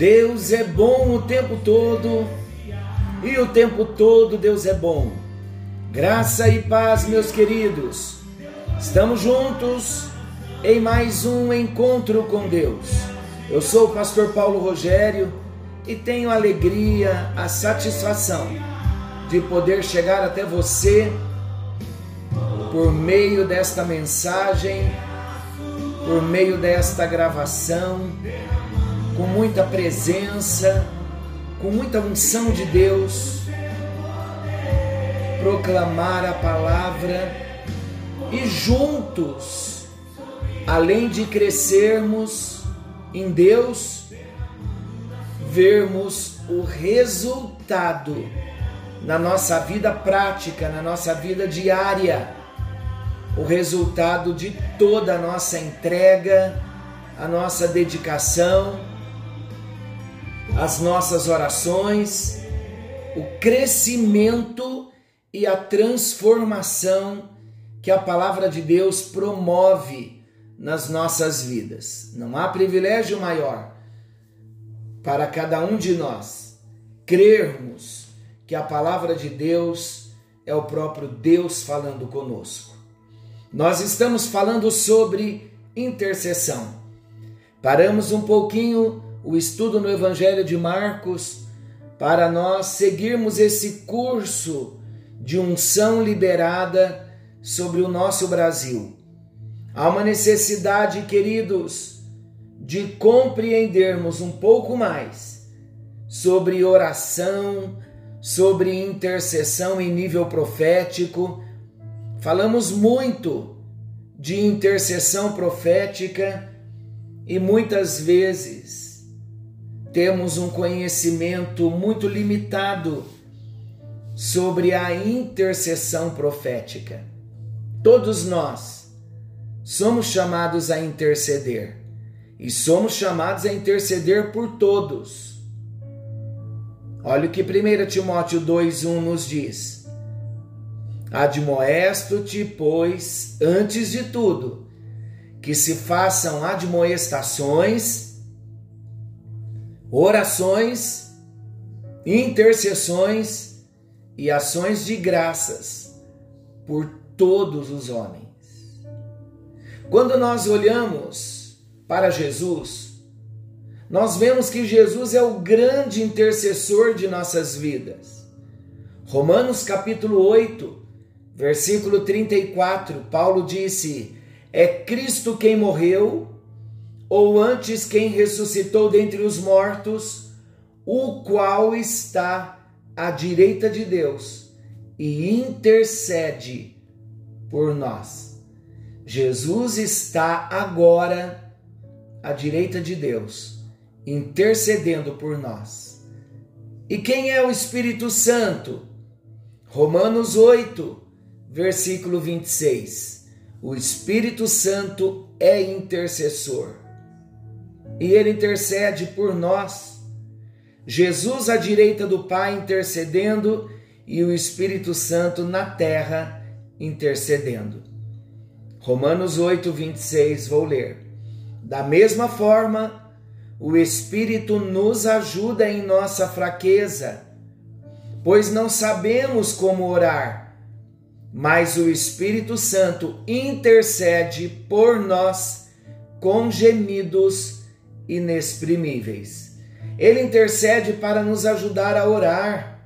Deus é bom o tempo todo e o tempo todo Deus é bom. Graça e paz, meus queridos. Estamos juntos em mais um encontro com Deus. Eu sou o pastor Paulo Rogério e tenho a alegria, a satisfação de poder chegar até você por meio desta mensagem, por meio desta gravação com muita presença, com muita unção de Deus, proclamar a palavra e juntos, além de crescermos em Deus, vermos o resultado na nossa vida prática, na nossa vida diária, o resultado de toda a nossa entrega, a nossa dedicação as nossas orações, o crescimento e a transformação que a palavra de Deus promove nas nossas vidas. Não há privilégio maior para cada um de nós crermos que a palavra de Deus é o próprio Deus falando conosco. Nós estamos falando sobre intercessão. Paramos um pouquinho o estudo no Evangelho de Marcos para nós seguirmos esse curso de unção liberada sobre o nosso Brasil. Há uma necessidade, queridos, de compreendermos um pouco mais sobre oração, sobre intercessão em nível profético. Falamos muito de intercessão profética e muitas vezes temos um conhecimento muito limitado sobre a intercessão profética. Todos nós somos chamados a interceder e somos chamados a interceder por todos. Olha o que 1 Timóteo 2,1 nos diz: Admoesto-te, pois, antes de tudo, que se façam admoestações orações, intercessões e ações de graças por todos os homens. Quando nós olhamos para Jesus, nós vemos que Jesus é o grande intercessor de nossas vidas. Romanos capítulo 8, versículo 34, Paulo disse: É Cristo quem morreu ou antes quem ressuscitou dentre os mortos, o qual está à direita de Deus e intercede por nós. Jesus está agora à direita de Deus, intercedendo por nós. E quem é o Espírito Santo? Romanos 8, versículo 26. O Espírito Santo é intercessor e ele intercede por nós. Jesus à direita do Pai intercedendo e o Espírito Santo na terra intercedendo. Romanos 8, 26, vou ler. Da mesma forma, o Espírito nos ajuda em nossa fraqueza, pois não sabemos como orar, mas o Espírito Santo intercede por nós com gemidos inexprimíveis. Ele intercede para nos ajudar a orar.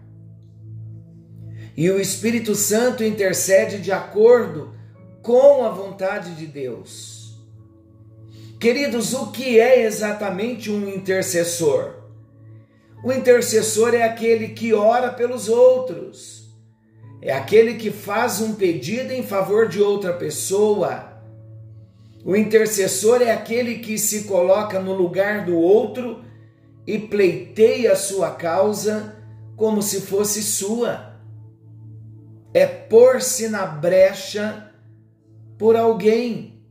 E o Espírito Santo intercede de acordo com a vontade de Deus. Queridos, o que é exatamente um intercessor? O intercessor é aquele que ora pelos outros, é aquele que faz um pedido em favor de outra pessoa o intercessor é aquele que se coloca no lugar do outro e pleiteia a sua causa como se fosse sua. É pôr-se na brecha por alguém.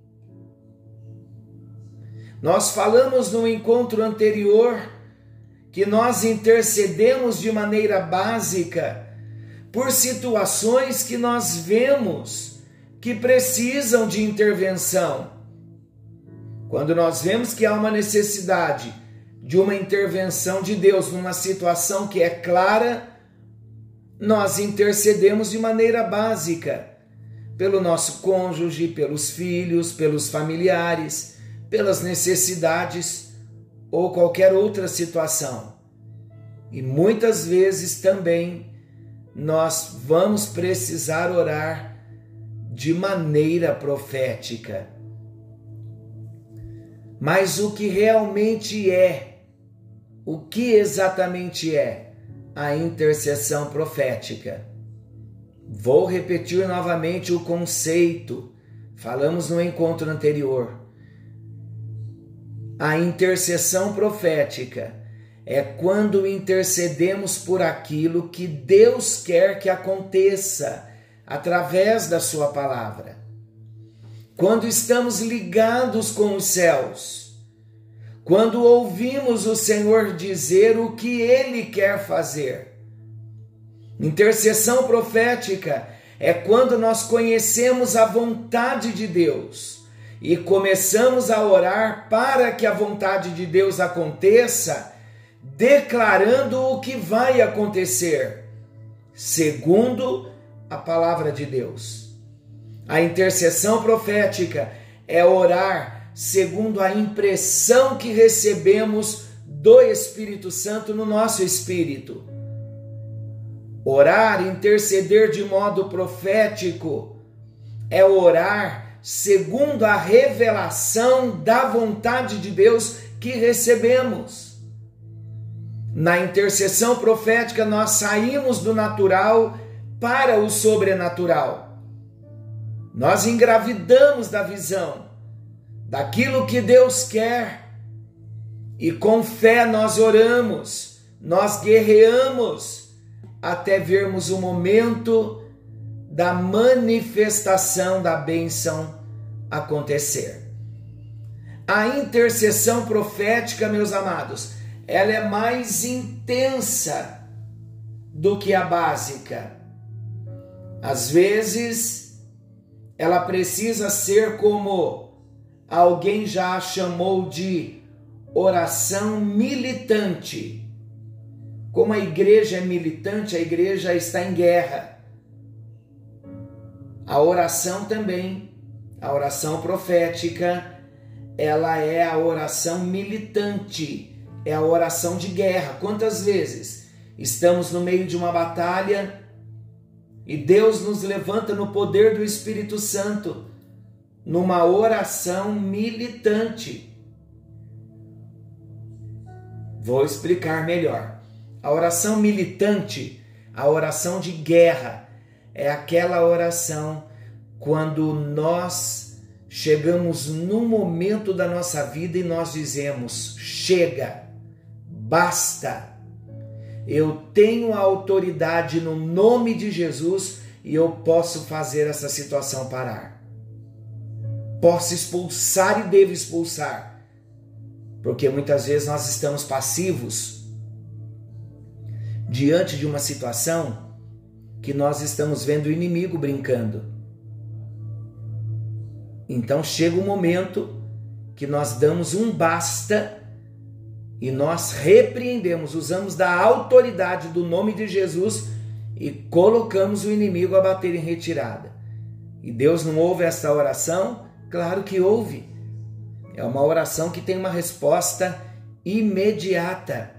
Nós falamos no encontro anterior que nós intercedemos de maneira básica por situações que nós vemos que precisam de intervenção. Quando nós vemos que há uma necessidade de uma intervenção de Deus numa situação que é clara, nós intercedemos de maneira básica pelo nosso cônjuge, pelos filhos, pelos familiares, pelas necessidades ou qualquer outra situação. E muitas vezes também nós vamos precisar orar de maneira profética. Mas o que realmente é, o que exatamente é a intercessão profética? Vou repetir novamente o conceito. Falamos no encontro anterior. A intercessão profética é quando intercedemos por aquilo que Deus quer que aconteça através da Sua palavra. Quando estamos ligados com os céus, quando ouvimos o Senhor dizer o que Ele quer fazer. Intercessão profética é quando nós conhecemos a vontade de Deus e começamos a orar para que a vontade de Deus aconteça declarando o que vai acontecer, segundo a palavra de Deus. A intercessão profética é orar segundo a impressão que recebemos do Espírito Santo no nosso espírito. Orar, interceder de modo profético é orar segundo a revelação da vontade de Deus que recebemos. Na intercessão profética, nós saímos do natural para o sobrenatural. Nós engravidamos da visão, daquilo que Deus quer, e com fé nós oramos, nós guerreamos, até vermos o momento da manifestação da bênção acontecer. A intercessão profética, meus amados, ela é mais intensa do que a básica. Às vezes, ela precisa ser como alguém já chamou de oração militante. Como a igreja é militante, a igreja está em guerra. A oração também, a oração profética, ela é a oração militante é a oração de guerra. Quantas vezes estamos no meio de uma batalha e Deus nos levanta no poder do Espírito Santo, numa oração militante? Vou explicar melhor. A oração militante, a oração de guerra, é aquela oração quando nós chegamos num momento da nossa vida e nós dizemos: chega basta. Eu tenho a autoridade no nome de Jesus e eu posso fazer essa situação parar. Posso expulsar e devo expulsar. Porque muitas vezes nós estamos passivos diante de uma situação que nós estamos vendo o inimigo brincando. Então chega o um momento que nós damos um basta e nós repreendemos, usamos da autoridade do nome de Jesus e colocamos o inimigo a bater em retirada. E Deus não ouve essa oração? Claro que ouve. É uma oração que tem uma resposta imediata.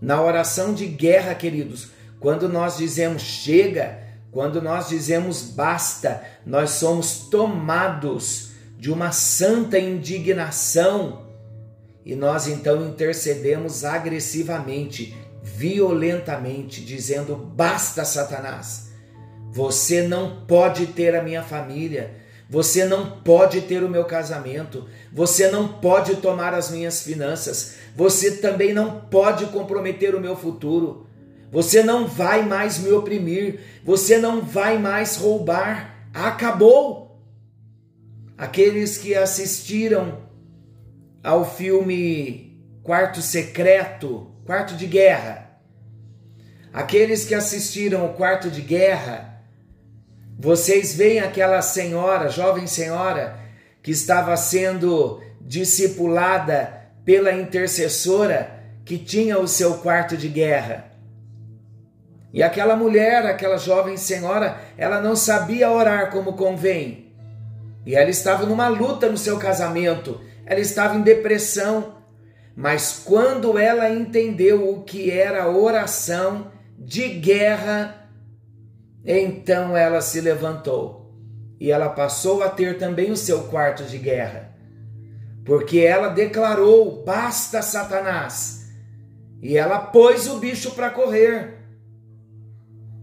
Na oração de guerra, queridos, quando nós dizemos chega, quando nós dizemos basta, nós somos tomados de uma santa indignação e nós então intercedemos agressivamente, violentamente, dizendo: basta, Satanás, você não pode ter a minha família, você não pode ter o meu casamento, você não pode tomar as minhas finanças, você também não pode comprometer o meu futuro, você não vai mais me oprimir, você não vai mais roubar. Acabou! Aqueles que assistiram ao filme Quarto Secreto, Quarto de Guerra. Aqueles que assistiram o quarto de guerra, vocês veem aquela senhora, jovem senhora, que estava sendo discipulada pela intercessora que tinha o seu quarto de guerra. E aquela mulher, aquela jovem senhora, ela não sabia orar como convém. E ela estava numa luta no seu casamento, ela estava em depressão. Mas quando ela entendeu o que era oração de guerra, então ela se levantou e ela passou a ter também o seu quarto de guerra. Porque ela declarou: basta Satanás. E ela pôs o bicho para correr.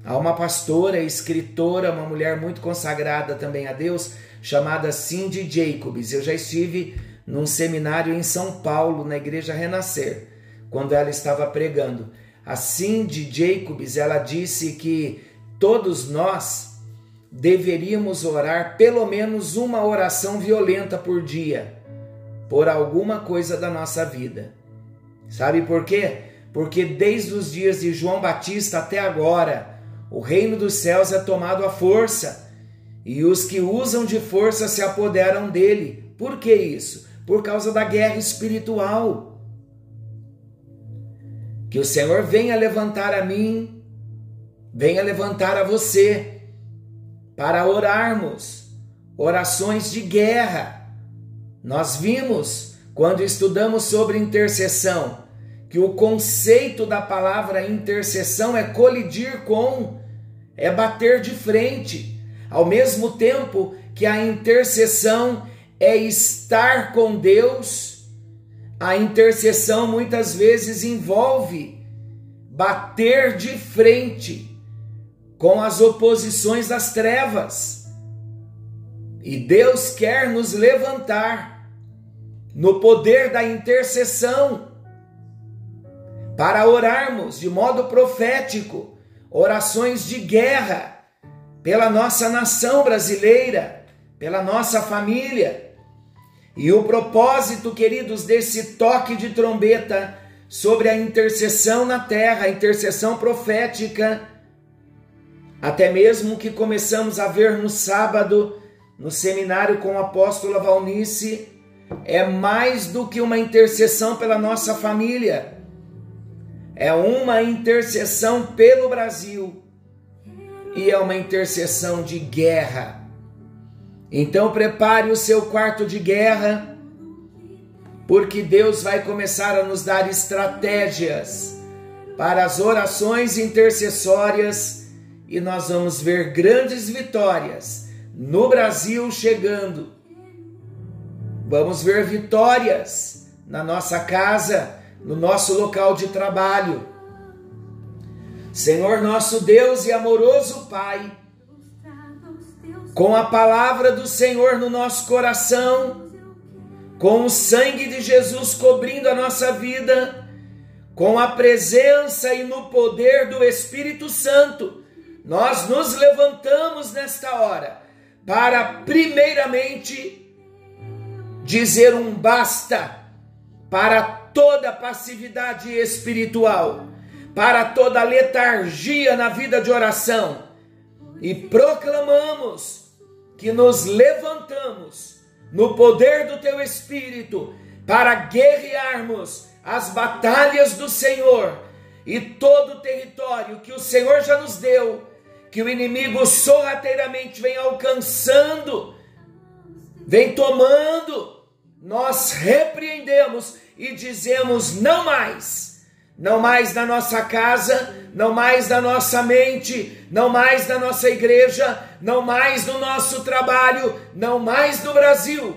Há uma pastora, escritora, uma mulher muito consagrada também a Deus, chamada Cindy Jacobs. Eu já estive num seminário em São Paulo, na Igreja Renascer, quando ela estava pregando. A Cindy Jacobs, ela disse que todos nós deveríamos orar pelo menos uma oração violenta por dia, por alguma coisa da nossa vida. Sabe por quê? Porque desde os dias de João Batista até agora, o reino dos céus é tomado à força, e os que usam de força se apoderam dele. Por que isso? Por causa da guerra espiritual. Que o Senhor venha levantar a mim, venha levantar a você, para orarmos orações de guerra. Nós vimos, quando estudamos sobre intercessão, que o conceito da palavra intercessão é colidir com, é bater de frente, ao mesmo tempo que a intercessão é estar com Deus, a intercessão muitas vezes envolve bater de frente com as oposições das trevas. E Deus quer nos levantar no poder da intercessão para orarmos de modo profético, orações de guerra pela nossa nação brasileira, pela nossa família. E o propósito, queridos, desse toque de trombeta sobre a intercessão na terra, a intercessão profética, até mesmo que começamos a ver no sábado, no seminário com o apóstolo Valnice, é mais do que uma intercessão pela nossa família é uma intercessão pelo Brasil e é uma intercessão de guerra. Então prepare o seu quarto de guerra, porque Deus vai começar a nos dar estratégias para as orações intercessórias e nós vamos ver grandes vitórias no Brasil chegando. Vamos ver vitórias na nossa casa no nosso local de trabalho. Senhor nosso Deus e amoroso Pai, com a palavra do Senhor no nosso coração, com o sangue de Jesus cobrindo a nossa vida, com a presença e no poder do Espírito Santo, nós nos levantamos nesta hora para, primeiramente, dizer um basta para toda passividade espiritual, para toda letargia na vida de oração. E proclamamos que nos levantamos no poder do teu espírito para guerrearmos as batalhas do Senhor e todo o território que o Senhor já nos deu, que o inimigo sorrateiramente vem alcançando, vem tomando, nós repreendemos e dizemos não mais. Não mais na nossa casa, não mais na nossa mente, não mais na nossa igreja, não mais no nosso trabalho, não mais no Brasil.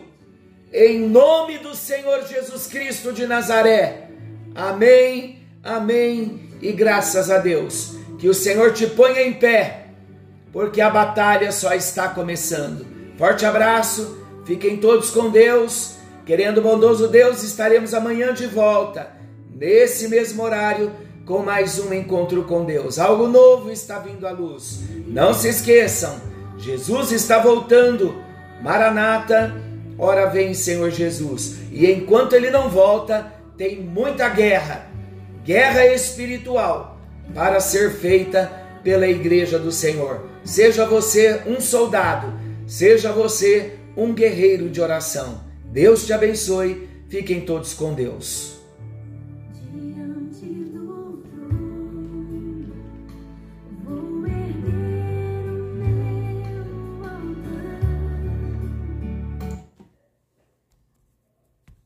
Em nome do Senhor Jesus Cristo de Nazaré. Amém, amém e graças a Deus. Que o Senhor te ponha em pé, porque a batalha só está começando. Forte abraço, fiquem todos com Deus. Querendo bondoso Deus, estaremos amanhã de volta, nesse mesmo horário, com mais um encontro com Deus. Algo novo está vindo à luz. Não se esqueçam, Jesus está voltando. Maranata, ora vem Senhor Jesus. E enquanto ele não volta, tem muita guerra, guerra espiritual, para ser feita pela igreja do Senhor. Seja você um soldado, seja você um guerreiro de oração. Deus te abençoe. Fiquem todos com Deus.